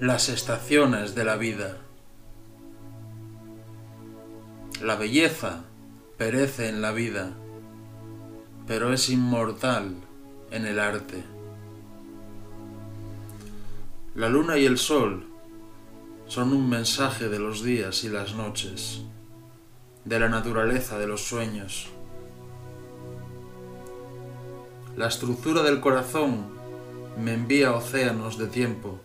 Las estaciones de la vida. La belleza perece en la vida, pero es inmortal en el arte. La luna y el sol son un mensaje de los días y las noches, de la naturaleza de los sueños. La estructura del corazón me envía océanos de tiempo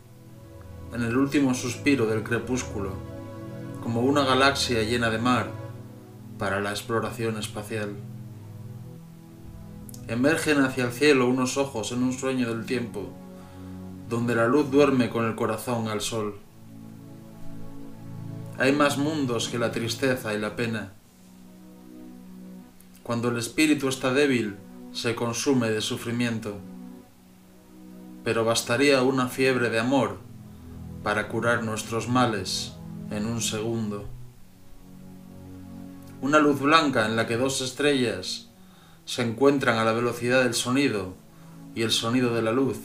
en el último suspiro del crepúsculo, como una galaxia llena de mar para la exploración espacial. Emergen hacia el cielo unos ojos en un sueño del tiempo, donde la luz duerme con el corazón al sol. Hay más mundos que la tristeza y la pena. Cuando el espíritu está débil, se consume de sufrimiento. Pero bastaría una fiebre de amor para curar nuestros males en un segundo. Una luz blanca en la que dos estrellas se encuentran a la velocidad del sonido y el sonido de la luz,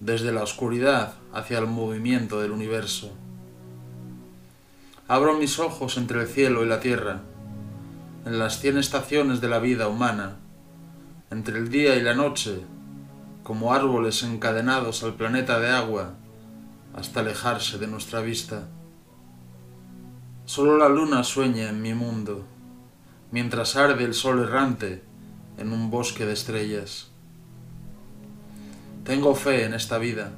desde la oscuridad hacia el movimiento del universo. Abro mis ojos entre el cielo y la tierra, en las cien estaciones de la vida humana, entre el día y la noche, como árboles encadenados al planeta de agua, hasta alejarse de nuestra vista. Solo la luna sueña en mi mundo, mientras arde el sol errante en un bosque de estrellas. Tengo fe en esta vida.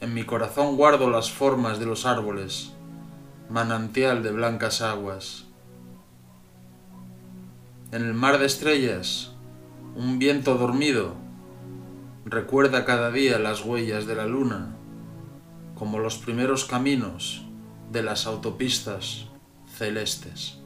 En mi corazón guardo las formas de los árboles, manantial de blancas aguas. En el mar de estrellas, un viento dormido recuerda cada día las huellas de la luna como los primeros caminos de las autopistas celestes.